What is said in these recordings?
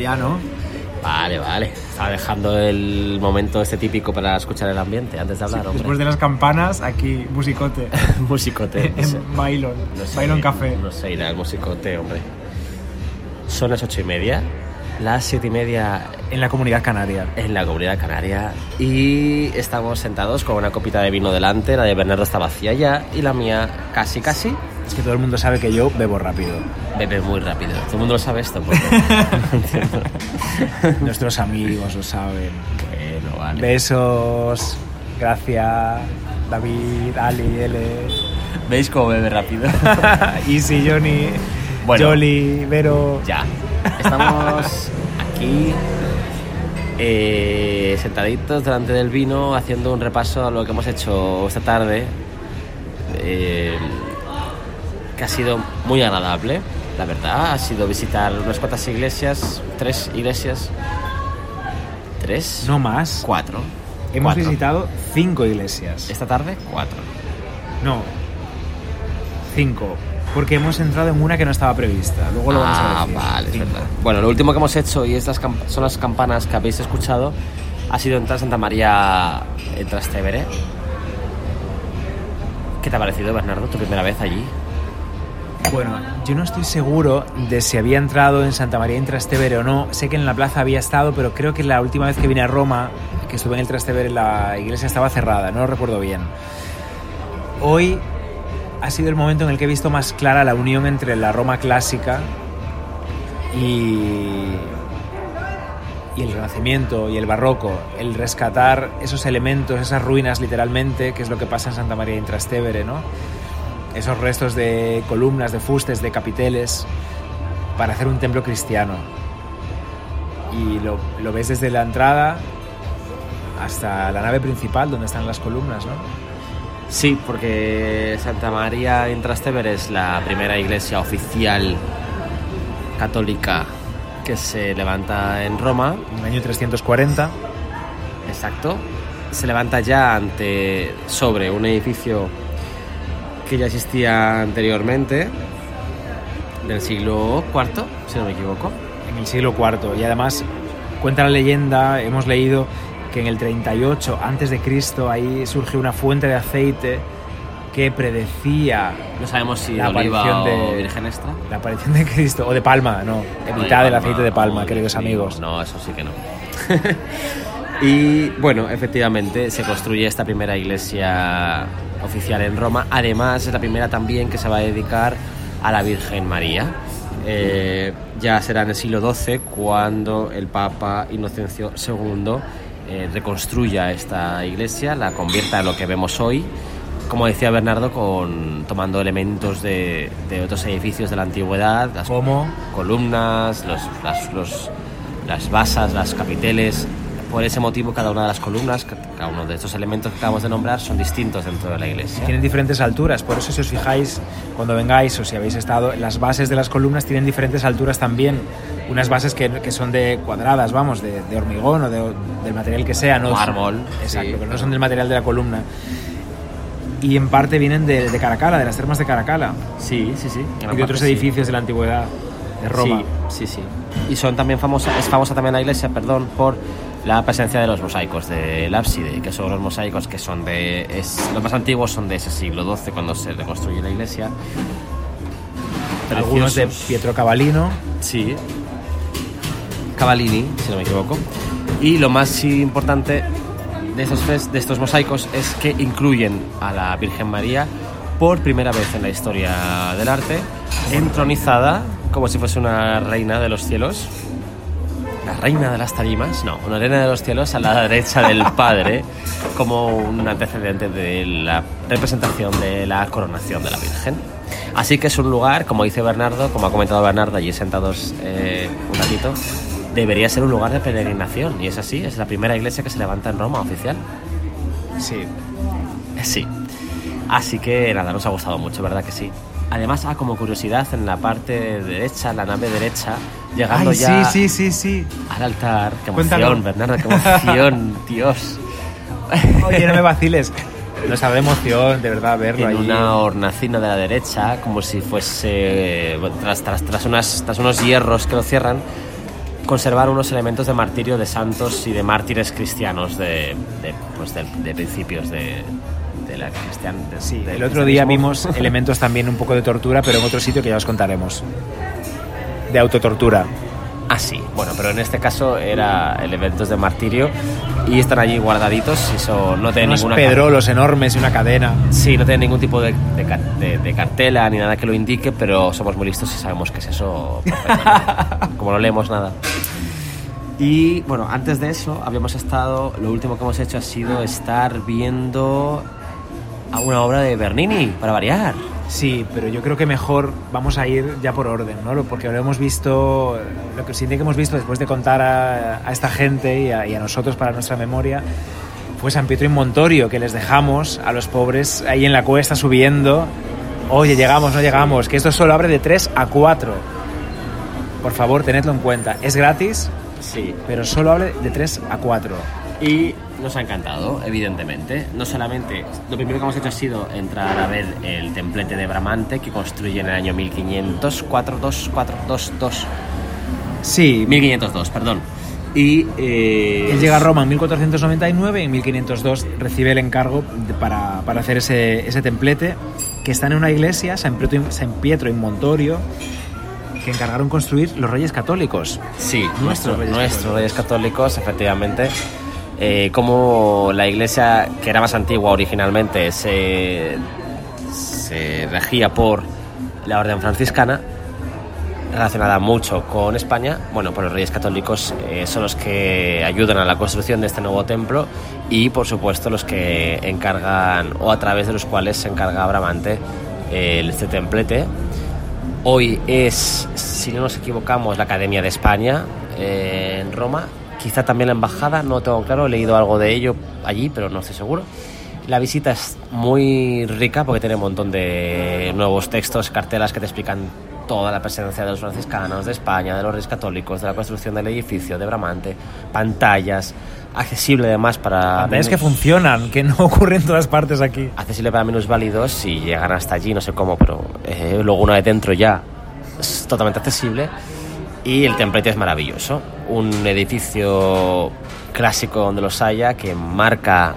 Ya no. Vale, vale. Estaba dejando el momento este típico para escuchar el ambiente antes de hablar. Después de las campanas, aquí, musicote. Musicote. no en Bailon. No sé, Bailon Café. No sé, irá al musicote, hombre. Son las ocho y media, las siete y media En la comunidad canaria. en la comunidad canaria y estamos sentados con una copita de vino delante, la de Bernardo está vacía ya y la mía casi casi Es que todo el mundo sabe que yo bebo rápido. bebe muy rápido. Todo el mundo lo sabe esto. Nuestros amigos lo saben. bueno, vale. Besos. Gracias. David, Ali, L. ¿Veis cómo bebe rápido? Easy, Johnny. Bueno. Jolly, Vero. ya. Estamos aquí eh, sentaditos delante del vino haciendo un repaso a lo que hemos hecho esta tarde. eh, que ha sido muy agradable, la verdad. Ha sido visitar unas cuantas iglesias, tres iglesias. ¿Tres? No más. Cuatro. Hemos Cuatro. visitado cinco iglesias. Esta tarde, cuatro. No. Cinco. Porque hemos entrado en una que no estaba prevista. Luego lo vamos a Ah, decir. vale, es verdad. Bueno, lo último que hemos hecho, y estas son las campanas que habéis escuchado, ha sido entrar a Santa María en Trastevere. ¿Qué te ha parecido, Bernardo, tu primera vez allí? Bueno, yo no estoy seguro de si había entrado en Santa María en Trastevere o no. Sé que en la plaza había estado, pero creo que la última vez que vine a Roma, que estuve en el Trastevere, la iglesia estaba cerrada, no lo recuerdo bien. Hoy ha sido el momento en el que he visto más clara la unión entre la Roma clásica y, el Renacimiento y el Barroco, el rescatar esos elementos, esas ruinas literalmente, que es lo que pasa en Santa María in Trastevere, ¿no? Esos restos de columnas, de fustes, de capiteles, para hacer un templo cristiano. Y lo, lo ves desde la entrada hasta la nave principal, donde están las columnas, ¿no? Sí, porque Santa María en Trastevere es la primera iglesia oficial católica que se levanta en Roma. En el año 340. Exacto. Se levanta ya ante sobre un edificio que ya existía anteriormente, del siglo IV, si no me equivoco. en el siglo IV y además cuenta la leyenda, hemos leído que en el 38 antes de Cristo ahí surge una fuente de aceite que predecía No sabemos si La oliva aparición o de- virgen extra. la aparición de Cristo o de palma, no, evitad el aceite de palma, queridos amigos. No, eso sí que no. y bueno, efectivamente se construye esta primera iglesia oficial en Roma. Además, es la primera también que se va a dedicar a la Virgen María. Eh, ya será en el siglo XII cuando el Papa Inocencio II eh, reconstruya esta iglesia, la convierta en lo que vemos hoy. Como decía Bernardo, con, tomando elementos de, de otros edificios de la antigüedad, las ¿Cómo? columnas, los, las, los- las basas, las capiteles. Por ese motivo, cada una de las columnas, ca- cada uno de estos elementos que acabamos de nombrar, son distintos dentro de la iglesia. Tienen diferentes alturas, por eso si os fijáis cuando vengáis o si habéis estado, las bases de las columnas tienen diferentes alturas también. Unas bases que, que son de cuadradas, vamos, de, de hormigón o de- del material que sea, no Mármol, Exacto, sí. pero no son del material de la columna. Y en parte vienen de, de Caracala, de las termas de Caracala Sí, sí, sí. y de otros edificios de la antigüedad, de Roma. Sí, sí, sí. Y son también famosas, es famosa también la iglesia, perdón, por la presencia de los mosaicos del ábside, que son los mosaicos que son de. es- los más antiguos son de ese siglo XII, cuando se reconstruye la iglesia. Algunos de. Pietro Cavallino, Sí. Cavallini, si no me equivoco. Y lo más importante de estos, de estos mosaicos es que incluyen a la Virgen María por primera vez en la historia del arte, entronizada como si fuese una reina de los cielos. La reina de las tarimas, no, una reina de los cielos a la derecha del Padre, como un antecedente de la representación de la coronación de la Virgen. Así que es un lugar, como dice Bernardo, como ha comentado Bernardo allí sentados eh, un ratito, debería ser un lugar de peregrinación. Y es así, es la primera iglesia que se levanta en Roma oficial. sí. Sí. Así que nada, nos ha gustado mucho, ¿verdad que sí? Además, ah, como curiosidad, en la parte derecha, la nave derecha, llegando Ay, ya sí, sí, sí, sí. al altar. ¡Qué emoción, Cuéntalo. Bernardo! ¡Qué emoción, Dios! Oye, no me vaciles. Nos da emoción, de verdad, verlo en ahí. una hornacina de la derecha, como si fuese tras, tras, tras, unas, tras unos hierros que lo cierran, conservar unos elementos de martirio de santos y de mártires cristianos de, de, pues de, de principios de, de la Sí, el otro día vimos elementos también un poco de tortura, pero en otro sitio que ya os contaremos. De autotortura. Ah, sí. Bueno, pero en este caso era elementos de martirio y están allí guardaditos y eso no tiene Unos ninguna pedrolos enormes y una cadena. Sí, no tiene ningún tipo de, de de- cartela ni nada que lo indique, pero somos muy listos y sabemos que es eso. Como no leemos nada. Y bueno, antes de eso, habíamos estado. Lo último que hemos hecho ha sido estar viendo a una obra de Bernini, para variar. Sí, pero yo creo que mejor vamos a ir ya por orden, ¿no? Porque lo hemos visto, lo que siguiente que hemos visto después de contar a, a esta gente y a, y a nosotros para nuestra memoria fue San Pietro y Montorio, que les dejamos a los pobres ahí en la cuesta subiendo. Oye, llegamos, no llegamos, que esto solo abre de 3 a 4. Por favor, tenedlo en cuenta. Es gratis, Sí. pero solo abre de 3 a 4. Y nos ha encantado, evidentemente. No solamente, lo primero que hemos hecho ha sido entrar a ver el templete de Bramante que construye en el año 1500, 42422. Sí, 1502, perdón. Y eh, Él llega a Roma en 1499 y en 1502 recibe el encargo de- para, para hacer ese, ese templete que está en una iglesia, San Pietro, San Pietro in Montorio, que encargaron construir los reyes católicos. Sí, Nuestros nuestros reyes nuestros católicos. reyes católicos, efectivamente. Eh, como la iglesia, que era más antigua originalmente, se, se regía por la orden franciscana, relacionada mucho con España, bueno, pues los reyes católicos eh, son los que ayudan a la construcción de este nuevo templo y, por supuesto, los que encargan, o a través de los cuales se encarga Bramante eh, este templete. Hoy es, si no nos equivocamos, la Academia de España eh, en Roma. Quizá también la embajada, no tengo claro, he leído algo de ello allí, pero no estoy seguro. La visita es muy rica porque tiene un montón de nuevos textos, cartelas que te explican toda la presencia de los franciscanos, de España, de los reyes católicos, de la construcción del edificio, de Bramante, pantallas, accesible además para... Es que funcionan, que no ocurre en todas partes aquí. accesible para menús válidos y llegan hasta allí, no sé cómo, pero eh, luego una vez dentro ya es totalmente accesible. Y el templete es maravilloso. Un edificio clásico donde los haya que marca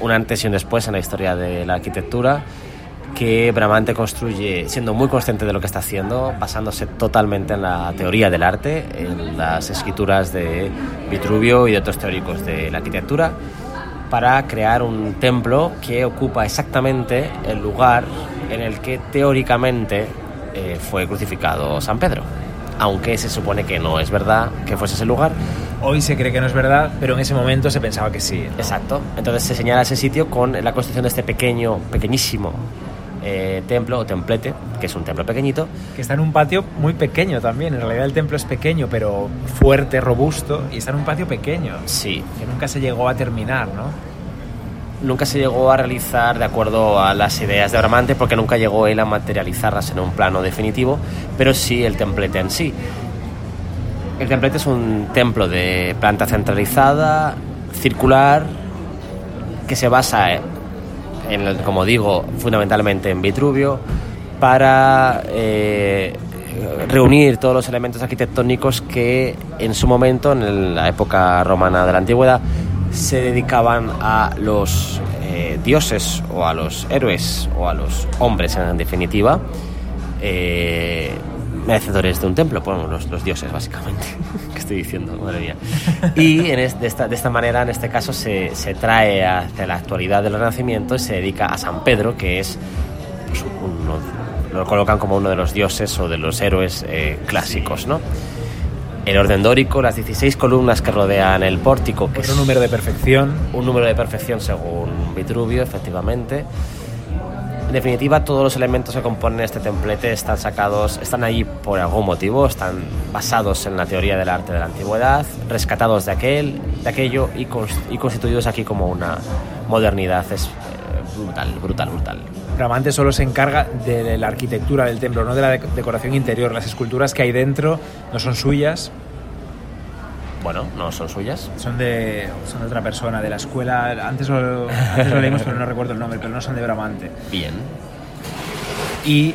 un antes y un después en la historia de la arquitectura que Bramante construye siendo muy consciente de lo que está haciendo, basándose totalmente en la teoría del arte, en las escrituras de Vitruvio y de otros teóricos de la arquitectura, para crear un templo que ocupa exactamente el lugar en el que teóricamente eh, fue crucificado San Pedro. Aunque se supone que no es verdad que fuese ese lugar. Hoy se cree que no es verdad, pero en ese momento se pensaba que sí. Exacto. Entonces se señala ese sitio con la construcción de este pequeño, pequeñísimo eh, templo o templete, que es un templo pequeñito, Que está en un patio muy pequeño también. En realidad el templo es pequeño, pero fuerte, robusto, y está en un patio pequeño, Sí, que nunca se llegó a terminar, ¿no? Nunca se llegó a realizar de acuerdo a las ideas de Bramante porque nunca llegó él a materializarlas en un plano definitivo, pero sí el templete en sí. El templete es un templo de planta centralizada, circular, que se basa, en, como digo, fundamentalmente en Vitruvio, para eh, reunir todos los elementos arquitectónicos que en su momento, en la época romana de la antigüedad, se dedicaban a los eh, dioses o a los héroes o a los hombres en definitiva, eh, merecedores de un templo, bueno, los, dioses básicamente, que estoy diciendo, madre mía. Y de esta manera, en este caso, se, se trae hacia la actualidad del Renacimiento y se dedica a San Pedro, que es pues, uno, lo colocan como uno de los dioses o de los héroes eh, clásicos, ¿no? El orden dórico, las 16 columnas que rodean el pórtico, que Otro es número de perfección. un número de perfección según Vitruvio, efectivamente. En definitiva, todos los elementos que componen este templete están sacados, están ahí por algún motivo, están basados en la teoría del arte de la antigüedad, rescatados de aquel, de aquello y, cons- y constituidos aquí como una modernidad es brutal, brutal, brutal. Bramante solo se encarga de la arquitectura del templo, no de la de- decoración interior. Las esculturas que hay dentro no son suyas, Bueno, no son suyas. son de, son de otra persona, de la escuela. Antes lo, antes lo leímos, pero no recuerdo el nombre, pero no son de Bramante. Bien. Y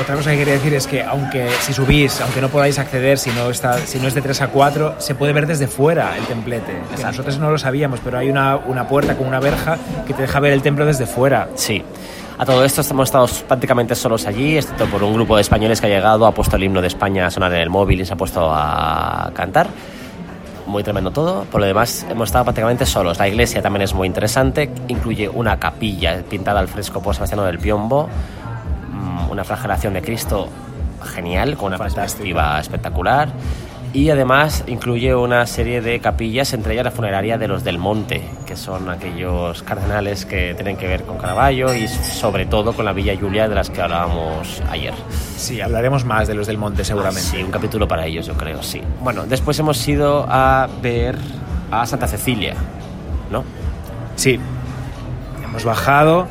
Otra cosa que quería decir es que aunque si subís, aunque no podáis acceder, si no, está, si no es de 3 a 4, se puede ver desde fuera el templete. Que nosotros no lo sabíamos, pero hay una, una puerta con una verja que te deja ver el templo desde fuera. Sí. A todo esto hemos estado prácticamente solos allí, excepto por un grupo de españoles que ha llegado, ha puesto el himno de España a sonar en el móvil y se ha puesto a cantar. Muy tremendo todo. Por lo demás, hemos estado prácticamente solos. La iglesia también es muy interesante. Incluye una capilla pintada al fresco por Sebastiano del Piombo, una flagelación de Cristo genial, con una perspectiva espectacular. Y además incluye una serie de capillas, entre ellas la funeraria de los del Monte, que son aquellos cardenales que tienen que ver con Caravaggio y sobre todo con la Villa Giulia de las que hablábamos ayer. Sí, hablaremos más de los del monte seguramente. Sí, un capítulo para ellos, yo creo, sí. Bueno, después hemos ido a ver a Santa Cecilia, ¿no? Sí. Hemos bajado,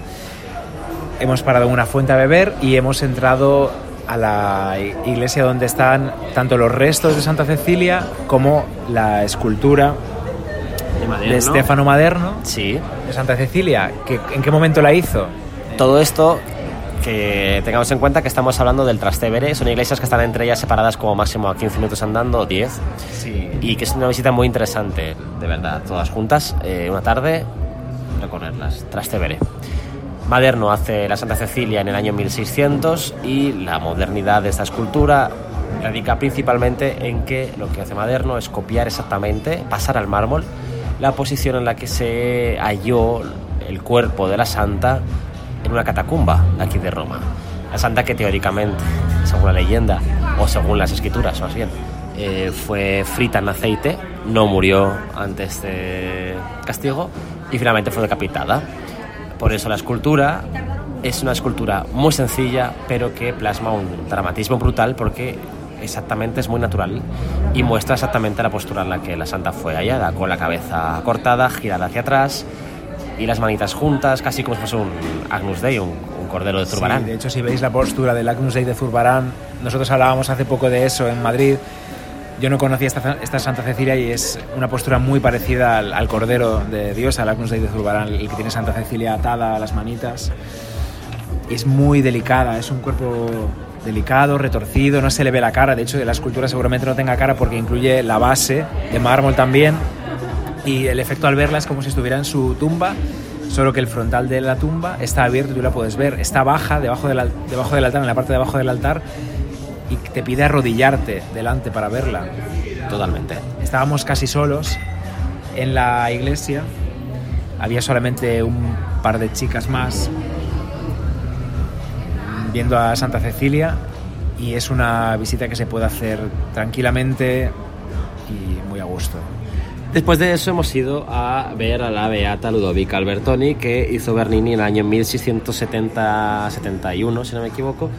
hemos parado en una fuente a beber y hemos entrado a la iglesia donde están tanto los restos de Santa Cecilia como la escultura de Stefano Maderno Sí. de Santa Cecilia. Que, ¿En qué momento la hizo? Todo esto que tengamos en cuenta que estamos hablando del Trastevere, son iglesias que están entre ellas separadas como máximo a 15 minutos andando, o 10, Sí. y que es una visita muy interesante, de verdad, todas juntas, eh, una tarde, recorrerlas, Trastevere. Maderno hace la Santa Cecilia en el año 1600 y la modernidad de esta escultura radica principalmente en que lo que hace Maderno es copiar exactamente, pasar al mármol, la posición en la que se halló el cuerpo de la santa en una catacumba aquí de Roma. La santa que teóricamente, según la leyenda, o según las escrituras más bien, eh, fue frita en aceite, no murió ante este castigo y finalmente fue decapitada. Por eso la escultura es una escultura muy sencilla, pero que plasma un dramatismo brutal porque exactamente es muy natural y muestra exactamente la postura en la que la santa fue hallada, con la cabeza cortada, girada hacia atrás y las manitas juntas, casi como si fuese un Agnus Dei, un, cordero de Zurbarán. De hecho, si veis la postura del Agnus Dei de Zurbarán, nosotros hablábamos hace poco de eso en Madrid. Yo no conocía esta, Santa Cecilia y es una postura muy parecida al, Cordero de Dios, al Agnus Dei de Zurbarán, el que tiene Santa Cecilia atada a las manitas. Es muy delicada, es un cuerpo delicado, retorcido, no se le ve la cara. De hecho, la escultura seguramente no tenga cara porque incluye la base de mármol también. Y el efecto al verla es como si estuviera en su tumba, solo que el frontal de la tumba está abierto y tú la puedes ver. Está baja, debajo del, debajo del altar, en la parte de abajo del altar, y te pide arrodillarte delante para verla. Totalmente. Estábamos casi solos en la iglesia. Había solamente un par de chicas más viendo a Santa Cecilia y es una visita que se puede hacer tranquilamente y muy a gusto. Después de eso hemos ido a ver a la beata Ludovica Albertoni que hizo Bernini en el año 1670-71, si no me equivoco,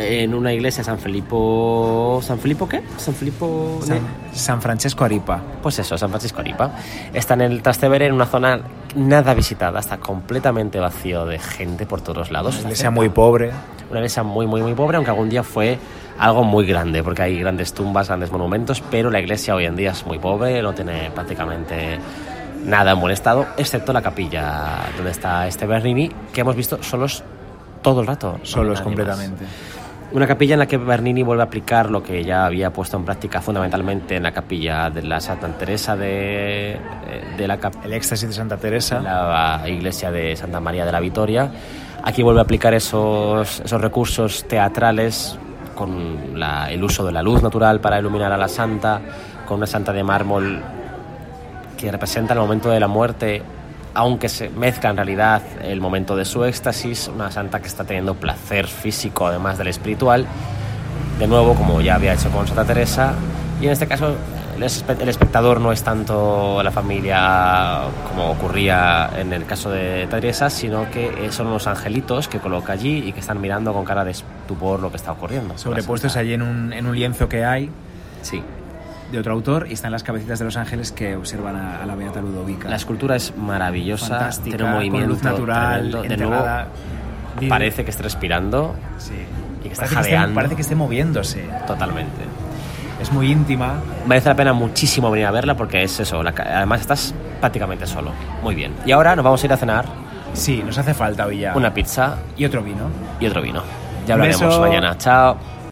en una iglesia San Filipo... ¿San Filipo qué? San Filipo... San, San Francesco Aripa. Pues eso, San Francisco Aripa. Está en el Trastevere, en una zona nada visitada, está completamente vacío de gente por todos lados. Una iglesia muy pobre. Una iglesia muy, muy, muy pobre, aunque algún día fue algo muy grande, porque hay grandes tumbas, grandes monumentos, pero la iglesia hoy en día es muy pobre, no tiene prácticamente nada en buen estado, excepto la capilla donde está este Bernini, que hemos visto solos todo el rato. Solos completamente. más. Una capilla en la que Bernini vuelve a aplicar lo que ya había puesto en práctica fundamentalmente en la capilla de la Santa Teresa de, eh, de la El éxtasis de Santa Teresa. la iglesia de Santa María de la Vitoria. Aquí vuelve a aplicar esos, esos recursos teatrales con la- el uso de la luz natural para iluminar a la santa, con una santa de mármol que representa el momento de la muerte, aunque se mezcla en realidad el momento de su éxtasis, una santa que está teniendo placer físico además del espiritual, de nuevo como ya había hecho con Santa Teresa, y en este caso el espe- el espectador no es tanto la familia como ocurría en el caso de Teresa, sino que eh, son unos angelitos que coloca allí y que están mirando con cara de estupor lo que está ocurriendo. Sobrepuestos allí en un, en un lienzo que hay Sí. De otro autor y están las cabecitas de los ángeles que observan a, a la Beata Ludovica. La escultura es maravillosa, Fantástica, tiene un movimiento con luz natural, tremendo. De nuevo, parece que esté respirando Sí. y que está parece, que esté, jadeando. parece que esté moviéndose. totalmente. Es muy íntima. Merece la pena muchísimo venir a verla porque es eso. la además, estás prácticamente solo. Muy bien. Y ahora nos vamos a ir a cenar Sí, nos hace falta hoy ya. una pizza Y otro vino. y otro vino. Ya hablaremos mañana. Chao.